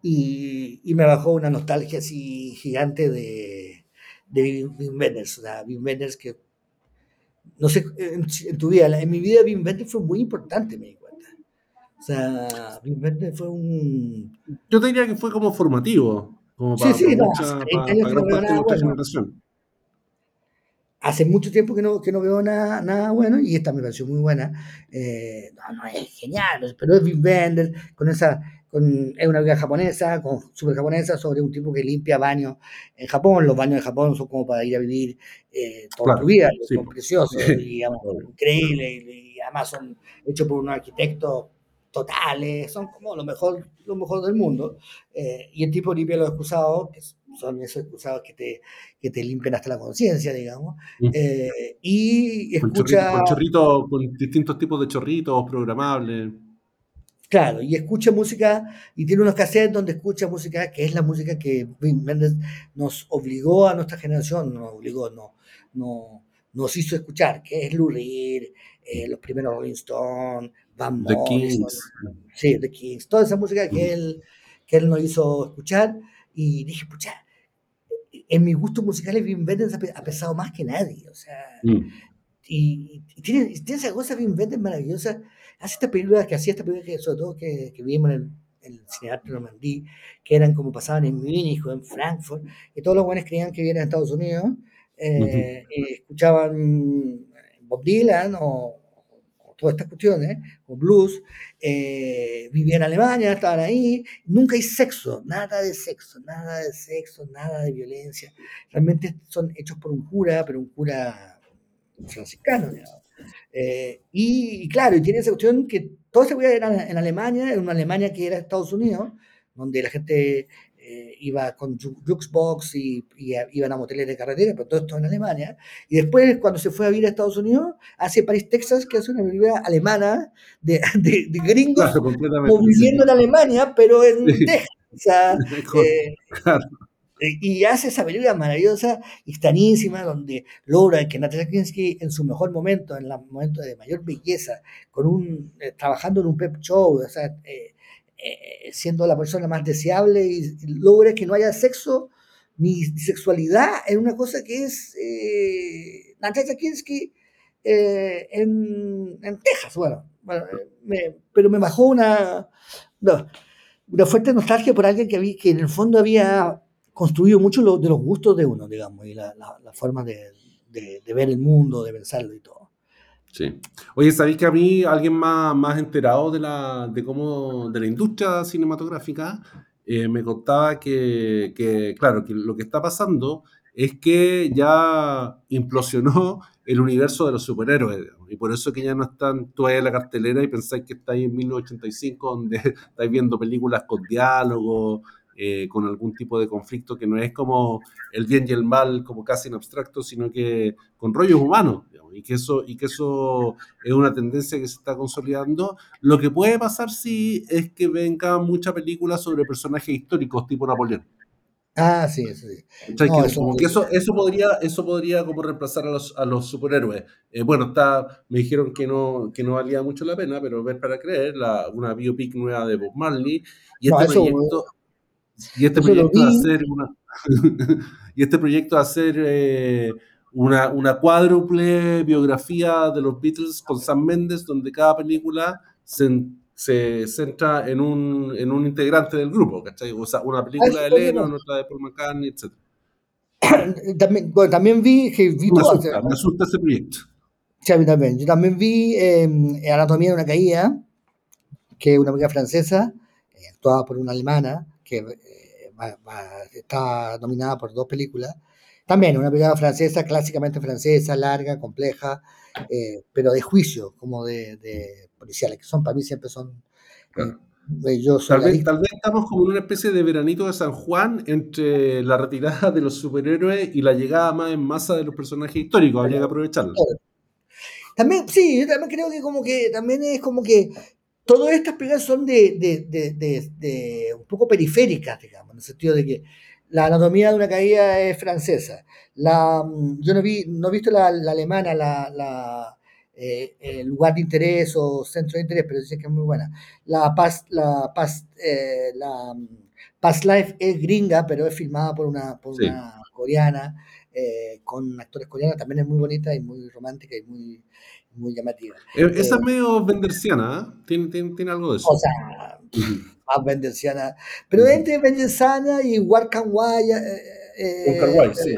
y, me bajó una nostalgia así gigante de, de Wim Wenders, o sea, Wim Wenders que, no sé, en, tu vida, en mi vida Wim Wenders fue muy importante, me di cuenta. O sea, Wim Wenders fue un... Yo te diría que fue como formativo, como para, sí, sí, no, para, gran parte de nuestra generación hace mucho tiempo que no, que no veo nada, nada bueno y esta me pareció muy buena. Eh, no, no es genial, pero es Wim Wenders con esa es una vida japonesa, con, super japonesa, sobre un tipo que limpia baños en Japón. Los baños de Japón son como para ir a vivir eh, toda tu vida, son preciosos, y, increíbles, y, además son hechos por unos arquitectos totales, son como lo mejor, lo mejor del mundo. Eh, y el tipo limpia los excusados, que son esos excusados que te, que te limpian hasta la conciencia, digamos. Mm. Eh, y escucha... Con, chorritos, con distintos tipos de chorritos programables. Claro, y escucha música, y tiene unos cassettes donde escucha música, que es la música que Wim nos obligó a nuestra generación, nos obligó, no, no, nos hizo escuchar, que es Lou Reed, eh, los primeros Rolling Stones, Van The Kings. Sí, The Kings, toda esa música que él, que él nos hizo escuchar, y dije, pucha, en mis gustos musicales Wim Wenders ha pesado más que nadie, o sea, mm. y, tiene, tiene esa cosa Wim Wenders maravillosa, hace estas películas que hacía estas películas que sobre todo que, que vimos en el, el Cinearte Normandí, que eran como pasaban en Múnich o en Frankfurt, y todos los buenos creían que vivían en Estados Unidos, eh, y escuchaban Bob Dylan o, todas estas cuestiones, o blues, eh, vivían en Alemania, estaban ahí, nunca hay sexo, nada de sexo, nada de sexo, nada de violencia, realmente son hechos por un cura, pero un cura franciscano. Eh, y, claro, y tiene esa cuestión que todo se era en Alemania, en una Alemania que era Estados Unidos, donde la gente eh, iba con Jukebox y, y, iban a moteles de carretera, pero todo esto en Alemania. Y después, cuando se fue a vivir a Estados Unidos, hace París, Texas, que hace una película alemana de, de, gringos viviendo en Alemania, pero en Texas. O sea, eh, eh, y hace esa película maravillosa y estanísima, donde logra que Natasha Kinski en su mejor momento, en el momento de mayor belleza, con un, eh, trabajando en un pep show, o sea, eh, siendo la persona más deseable y, logra que no haya sexo ni, sexualidad en una cosa que es Natasha Kinski en, en, Texas. Bueno, pero me bajó una, una fuerte nostalgia por alguien que, vi, que en el fondo había construido mucho de los gustos de uno, digamos, y la, la, forma de, de, ver el mundo, de pensarlo y todo. Sí. Oye, ¿sabéis que a mí alguien más, más enterado de la, de cómo, de la industria cinematográfica eh, me contaba que, claro, que lo que está pasando es que ya implosionó el universo de los superhéroes, y por eso que ya no están todavía en la cartelera y pensáis que estáis en 1985, donde estáis viendo películas con diálogo, eh, con algún tipo de conflicto que no es como el bien y el mal, como casi en abstracto, sino que con rollos humanos, y, que eso, y que eso es una tendencia que se está consolidando. Lo que puede pasar, sí, es que venga mucha película sobre personajes históricos tipo Napoleón. Ah, sí, eso sí. eso, eso, podría, eso podría como reemplazar a los, a los superhéroes. Eh, bueno, está, me dijeron que no, que no valía mucho la pena, pero ver para creer, la, una biopic nueva de Bob Marley. Y este proyecto, y este proyecto de hacer una, y este proyecto de hacer eh, una, una cuádruple biografía de los Beatles con Sam Mendes, donde cada película se se centra en un, en un integrante del grupo, ¿cachai? O sea, una película de Lennon, otra de Paul McCartney, etc. También, bueno, también vi que vi me, asusta, me asusta ese proyecto. Sí, a mí también. Yo también vi eh, Anatomía de una caída, que es una película francesa, eh, actuada por una alemana, que eh, está nominada por dos películas. También una película francesa, clásicamente francesa, larga, compleja, eh, pero de juicio, como de, de, policiales, que son para mí siempre son... Eh, eh, yo tal, vez, tal, vez, estamos como en una especie de veranito de San Juan entre la retirada de los superhéroes y la llegada más en masa de los personajes históricos, habría que aprovecharlo. También, sí, yo también creo que como que también es como que todas estas películas son de, de, de, de, un poco periféricas, digamos, en el sentido de que la anatomía de una caída es francesa. La, mm, yo no vi, no he visto la, alemana, la, eh, el lugar de interés o centro de interés, pero dicen que es muy buena. La Past, la Past, eh, la mm, Past Life es gringa, pero es filmada por una, por una coreana, eh, con actores coreanos, también es muy bonita y muy romántica y muy, muy llamativa. Esa es medio venderciana, ¿Tiene, tiene, tiene, algo de eso. O sea, más venderciana. Pero entre venderciana y Warcanwaya. Eh, sí.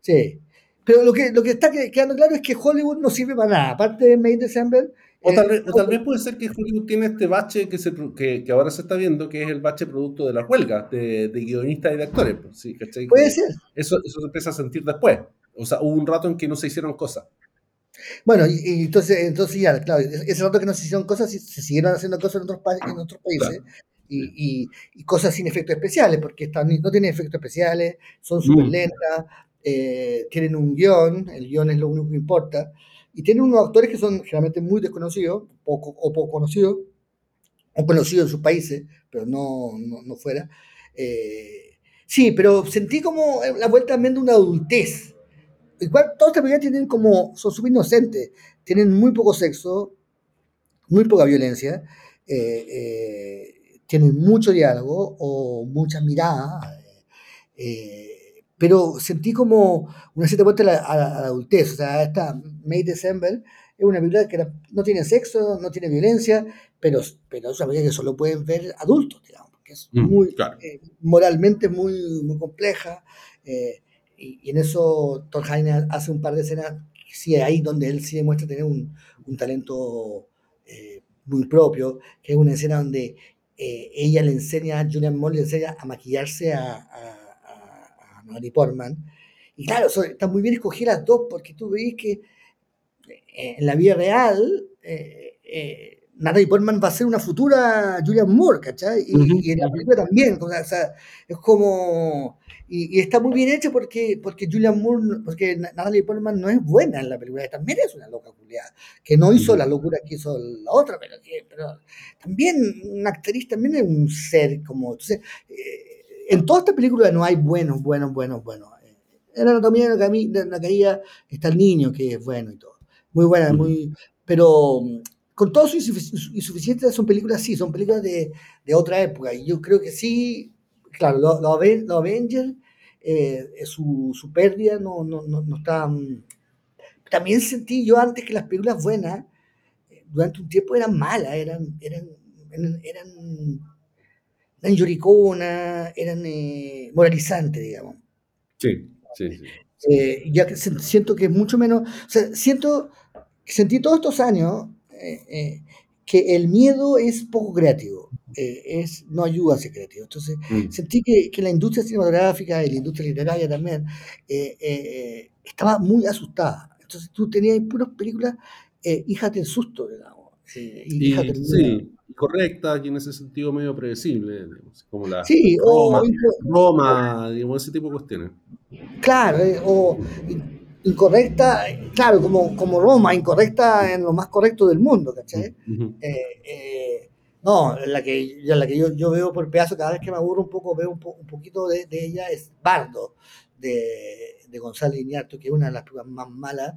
Sí. Pero lo que, lo que está quedando claro es que Hollywood no sirve para nada. Aparte de May December. O tal, vez, puede ser que Hollywood tiene este bache que, se, que, que, ahora se está viendo, que es el bache producto de la huelga de, de guionistas y de actores. Pues, ¿sí? Puede ser. Eso, eso se empieza a sentir después. O sea, hubo un rato en que no se hicieron cosas. Bueno, y, entonces, entonces ya, claro, ese rato que no se hicieron cosas, se siguieron haciendo cosas en otros, en otros países. Y, y, cosas sin efectos especiales, porque están, no tienen efectos especiales, son súper mm. lentas, eh, tienen un guion, el guion es lo único que importa, y tienen unos actores que son generalmente muy desconocidos, poco, o poco conocidos, o conocidos en sus países, pero no, no, fuera. Eh, sí, pero sentí como la vuelta también de una adultez. Igual, todas estas películas tienen como, son súper inocentes, tienen muy poco sexo, muy poca violencia, eh, tienen mucho diálogo o muchas miradas. Eh, pero sentí como una cierta vuelta a la, adultez. O sea, esta May December es una película que no tiene sexo, no tiene violencia, pero, pero es una película que solo pueden ver adultos, digamos, porque es mm, muy, eh, moralmente muy, muy compleja. Eh, y, en eso Thor hace un par de escenas, sí, ahí donde él sí demuestra tener un, un talento eh, muy propio, que es una escena donde ella le enseña, Julian Moore le enseña a maquillarse a Natalie Portman. Y claro, está muy bien escoger las dos porque tú veis que eh, en la vida real eh, eh, Natalie Portman va a ser una futura Julian Moore, ¿cachai? Y, en la película también, o sea, es como... Y, está muy bien hecho porque, porque Julian Moore, porque Natalie Portman no es buena en la película, también es una loca culiada, que no hizo la locura que hizo la otra, pero, pero también una actriz también es un ser como... Entonces, en toda esta película no hay buenos, buenos, buenos, buenos. En la anatomía de la caída está el niño que es bueno y todo. Muy buena, muy. Pero con todo su insuficiencia son películas, sí, son películas de, de otra época. Y yo creo que sí, claro, los lo, Avengers, eh, su, su, pérdida no, no, no, no está. Mm, también sentí yo antes que las películas buenas, eh, durante un tiempo eran malas, eran, eran, eran eran lloriconas, eran eh, moralizantes, digamos. Sí, sí, sí. Eh, ya que siento que es mucho menos, o sea, siento, sentí todos estos años eh, que el miedo es poco creativo, es, no ayuda a ser creativo. Entonces, mm. sentí que, que, la industria cinematográfica y la industria literaria también estaba muy asustada. Entonces, tú tenías puras películas hijas del susto, digamos. Sí, y, sí, correcta, y en ese sentido medio predecible, como la sí, Roma, Roma, digamos, ese tipo de cuestiones. Claro, eh, o incorrecta, claro, como, como Roma, incorrecta en lo más correcto del mundo, ¿cachai? Eh, eh, no, la que, la que yo, yo, veo por pedazo, cada vez que me aburro un poco, veo un, un poquito de, de, ella, es Bardo, de, de González Iñárritu, que es una de las películas más malas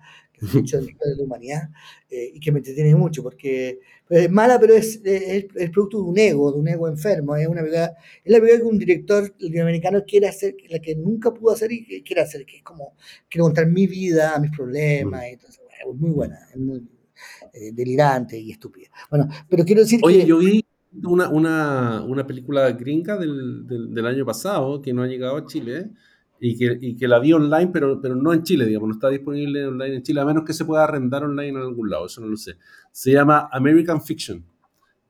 que la historia de la humanidad, eh, y que me entretiene mucho, porque pues, es mala, pero es, es, es, producto de un ego, de un ego enfermo, es una película, es la película que un director latinoamericano quiere hacer, la que nunca pudo hacer y que quiere hacer, que es como, quiero contar mi vida, mis problemas, mm. y entonces, es muy buena, es muy eh, delirante y estúpida. Bueno, pero quiero decir Oye, yo vi una, una, una película gringa del, del, del, año pasado que no ha llegado a Chile, y que, y que, la vi online, pero, pero no en Chile, digamos, no está disponible online en Chile, a menos que se pueda arrendar online en algún lado, eso no lo sé. Se llama American Fiction.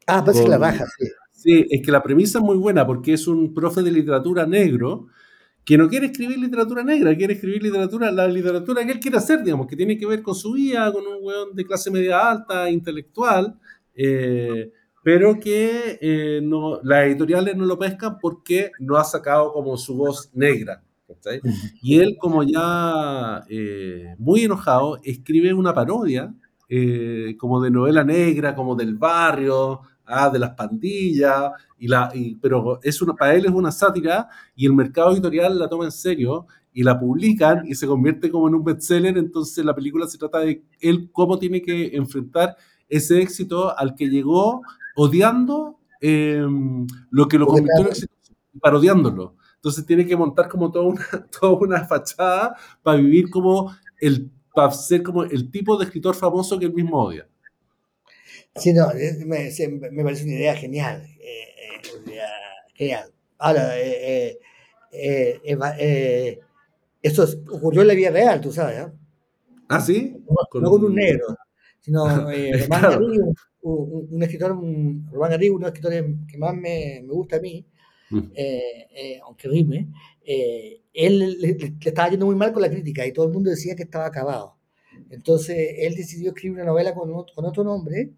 Ah, pues que la baja, sí. Sí, es que la premisa es muy buena porque es un profe de literatura negro que no quiere escribir literatura negra, quiere escribir literatura, la literatura que él quiere hacer, digamos, que tiene que ver con su vida, con un weón de clase media alta, intelectual, eh, pero que eh, no, las editoriales no lo pescan porque no ha sacado como su voz negra. Y él, como ya eh, muy enojado, escribe una parodia, eh, como de novela negra, como del barrio, ah, de las pandillas, y la, pero es una, para él es una sátira y el mercado editorial la toma en serio y la publican y se convierte como en un bestseller, entonces la película se trata de él cómo tiene que enfrentar ese éxito al que llegó odiando em, lo que lo convirtió en éxito, parodiándolo. Entonces tiene que montar como toda una, toda una fachada para vivir como el, para ser como el tipo de escritor famoso que él mismo odia. Sí, no, me, me parece una idea genial. Eh, eh, genial. Ahora, eh, esto ocurrió en la vida real, tú sabes, ¿Ah, sí? No con, un negro, sino Román Garrigo, un, un, escritor, Román Garrigo, uno de los escritores que más me, me gusta a mí, eh, eh, aunque rime, eh, él le, estaba yendo muy mal con la crítica y todo el mundo decía que estaba acabado. Entonces él decidió escribir una novela con, con otro nombre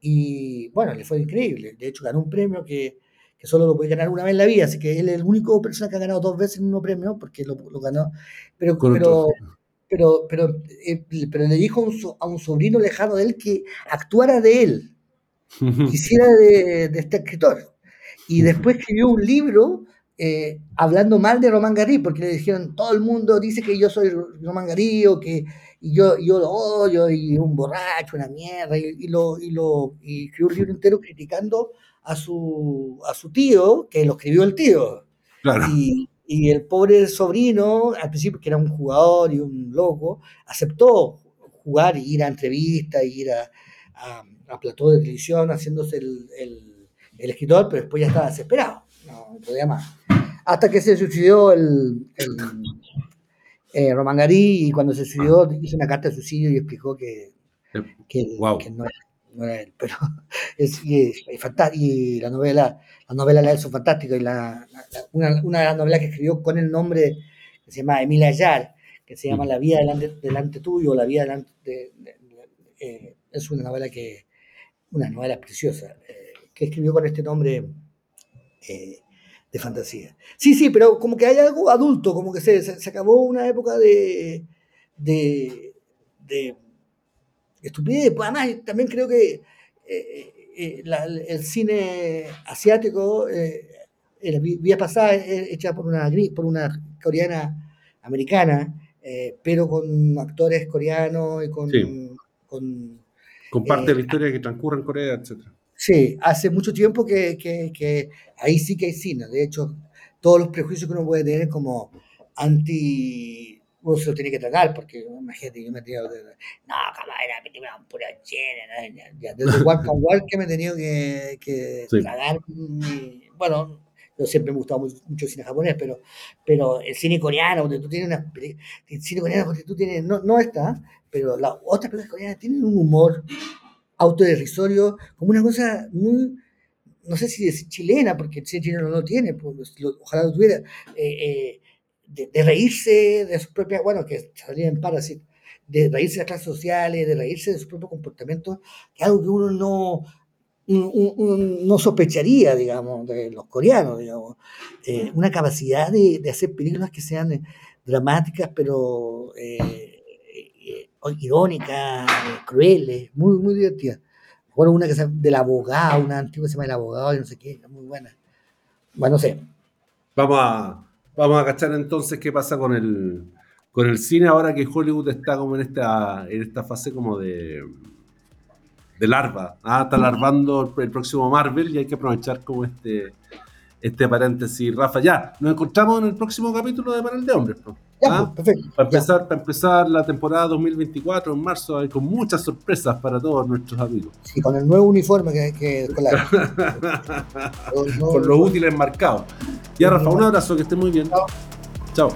y bueno, le fue increíble. De hecho, ganó un premio que, que, solo lo puede ganar una vez en la vida, así que él es el único persona que ha ganado dos veces un premio porque lo, lo ganó. Pero, pero, pero, pero, pero, le dijo a un, a un, sobrino lejano de él que actuara de él, quisiera de, de este escritor. Y después escribió un libro eh, hablando mal de Román Garí, porque le dijeron, todo el mundo dice que yo soy Román Garí o que y yo, yo lo odio y un borracho, una mierda, y, lo, y, lo, y escribió un libro entero criticando a su, a su tío, que lo escribió el tío. Claro. Y, y el pobre sobrino, al principio que era un jugador y un loco, aceptó jugar y ir a entrevistas, ir a, a, a plató de televisión haciéndose el, el el escritor, pero después ya estaba desesperado, no, podía más. Hasta que se suicidó el, el eh, Román Garí y cuando se suicidó hizo una carta de suicidio y explicó que, que, no, era, él. Pero es, fantástico, y la novela, la novela la son fantástica y la, una, una, de las novelas que escribió con el nombre que se llama Emilia Ayar, que se llama mm. La vida delante, delante tuyo, La vida delante de, eh, es una novela que, una novela preciosa. Eh, que escribió con este nombre eh, de fantasía. Sí, sí, pero como que hay algo adulto, como que se, se, acabó una época de, de, de estupidez. Pues además, también creo que eh, eh, la, el cine asiático, la vía pasada, hecha por una, por una coreana americana, pero con actores coreanos y con... con, con parte de la historia que transcurre en Corea, etcétera. Sí, hace mucho tiempo que, que, que, ahí sí que hay cine. De hecho, todos los prejuicios que uno puede tener como anti... Uno se lo tiene que tragar, porque imagínate, yo me he tenido. No, me tengo pura chena. Ya, ya, desde Walk and Walk que me he tenido que, que sí. tragar. Mi, bueno, yo siempre me ha gustado mucho, el cine japonés, pero, pero el cine coreano, donde tú tienes una... El cine coreano, donde tú tienes... No, no está, pero las otras películas coreanas tienen un humor autoderrisorio, como una cosa muy, no sé si es chilena, porque cine chileno no tiene, pues, ojalá lo tuviera, eh, eh, de, reírse de su propia, bueno, que salía en Parasite, de reírse de las clases sociales, de reírse de su propio comportamiento, que algo que uno no, no sospecharía, digamos, de los coreanos, digamos. Eh, una capacidad de, hacer películas que sean dramáticas, pero irónicas, crueles, muy, muy divertidas. Bueno, una que se del abogado, una antigua que se llama El abogado y no sé qué, muy buena. Bueno, no sé. Vamos a, vamos a cachar entonces qué pasa con el, con el cine ahora que Hollywood está como en esta, en esta fase como de, de larva. Ah, está larvando el, próximo Marvel y hay que aprovechar como este, este paréntesis, Rafa. Ya, nos encontramos en el próximo capítulo de Panel de Hombres. Ya, ¿Ah? pues, perfecto. Para empezar, para empezar la temporada 2024 en marzo, con muchas sorpresas para todos nuestros amigos. Sí, con el nuevo uniforme que, que con los útiles marcados. Ya, Rafa, un abrazo, que esté muy bien. Chao.